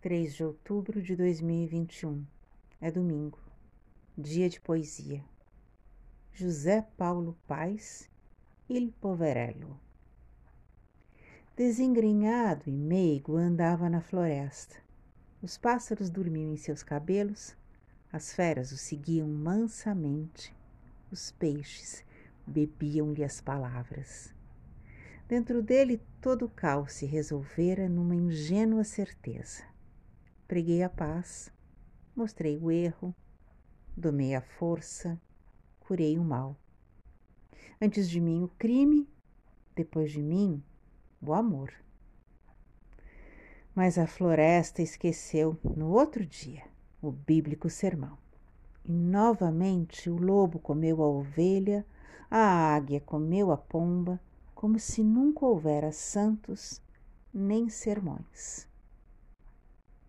3 de outubro de 2021. É domingo, dia de poesia. José Paulo Paes, Il Poverello. Desengrenhado e meigo andava na floresta. Os pássaros dormiam em seus cabelos, as feras o seguiam mansamente, os peixes bebiam-lhe as palavras. Dentro dele todo o caos se resolvera numa ingênua certeza preguei a paz, mostrei o erro, domei a força, curei o mal. Antes de mim o crime, depois de mim o amor. Mas a floresta esqueceu no outro dia o bíblico sermão. E novamente o lobo comeu a ovelha, a águia comeu a pomba, como se nunca houvera santos nem sermões.